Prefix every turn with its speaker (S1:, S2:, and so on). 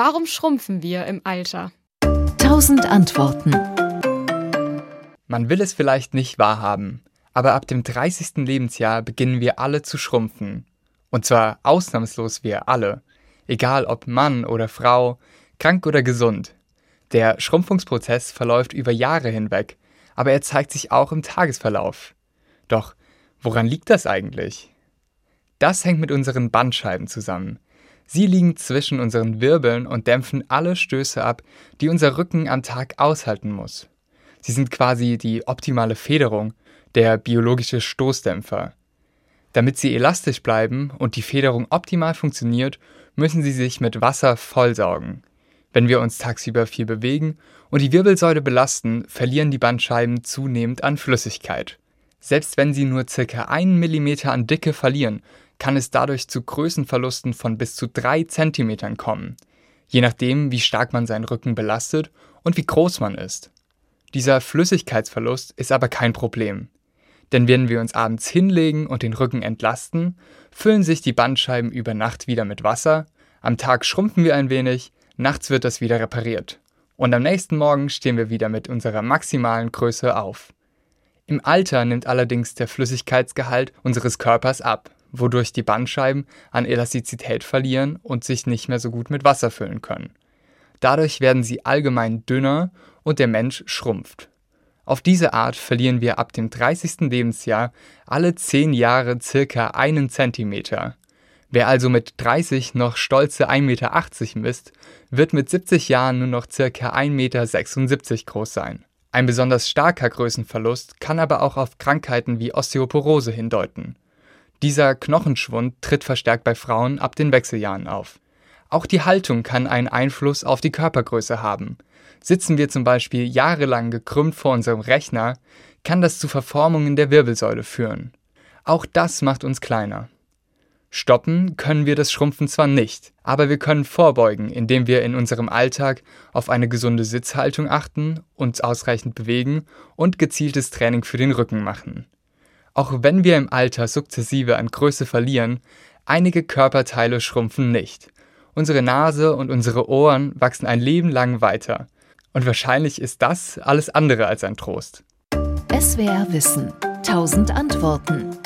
S1: Warum schrumpfen wir im Alter?
S2: Tausend Antworten.
S3: Man will es vielleicht nicht wahrhaben, aber ab dem 30. Lebensjahr beginnen wir alle zu schrumpfen. Und zwar ausnahmslos wir alle, egal ob Mann oder Frau, krank oder gesund. Der Schrumpfungsprozess verläuft über Jahre hinweg, aber er zeigt sich auch im Tagesverlauf. Doch woran liegt das eigentlich? Das hängt mit unseren Bandscheiben zusammen. Sie liegen zwischen unseren Wirbeln und dämpfen alle Stöße ab, die unser Rücken am Tag aushalten muss. Sie sind quasi die optimale Federung, der biologische Stoßdämpfer. Damit sie elastisch bleiben und die Federung optimal funktioniert, müssen sie sich mit Wasser vollsaugen. Wenn wir uns tagsüber viel bewegen und die Wirbelsäule belasten, verlieren die Bandscheiben zunehmend an Flüssigkeit. Selbst wenn sie nur circa einen Millimeter an Dicke verlieren, kann es dadurch zu Größenverlusten von bis zu 3 cm kommen, je nachdem, wie stark man seinen Rücken belastet und wie groß man ist. Dieser Flüssigkeitsverlust ist aber kein Problem. Denn wenn wir uns abends hinlegen und den Rücken entlasten, füllen sich die Bandscheiben über Nacht wieder mit Wasser, am Tag schrumpfen wir ein wenig, nachts wird das wieder repariert. Und am nächsten Morgen stehen wir wieder mit unserer maximalen Größe auf. Im Alter nimmt allerdings der Flüssigkeitsgehalt unseres Körpers ab wodurch die Bandscheiben an Elastizität verlieren und sich nicht mehr so gut mit Wasser füllen können. Dadurch werden sie allgemein dünner und der Mensch schrumpft. Auf diese Art verlieren wir ab dem 30. Lebensjahr alle 10 Jahre circa einen Zentimeter. Wer also mit 30 noch stolze 1,80 Meter misst, wird mit 70 Jahren nur noch circa 1,76 Meter groß sein. Ein besonders starker Größenverlust kann aber auch auf Krankheiten wie Osteoporose hindeuten. Dieser Knochenschwund tritt verstärkt bei Frauen ab den Wechseljahren auf. Auch die Haltung kann einen Einfluss auf die Körpergröße haben. Sitzen wir zum Beispiel jahrelang gekrümmt vor unserem Rechner, kann das zu Verformungen der Wirbelsäule führen. Auch das macht uns kleiner. Stoppen können wir das Schrumpfen zwar nicht, aber wir können vorbeugen, indem wir in unserem Alltag auf eine gesunde Sitzhaltung achten, uns ausreichend bewegen und gezieltes Training für den Rücken machen. Auch wenn wir im Alter sukzessive an Größe verlieren, einige Körperteile schrumpfen nicht. Unsere Nase und unsere Ohren wachsen ein Leben lang weiter. Und wahrscheinlich ist das alles andere als ein Trost.
S2: SWR Wissen. Tausend Antworten.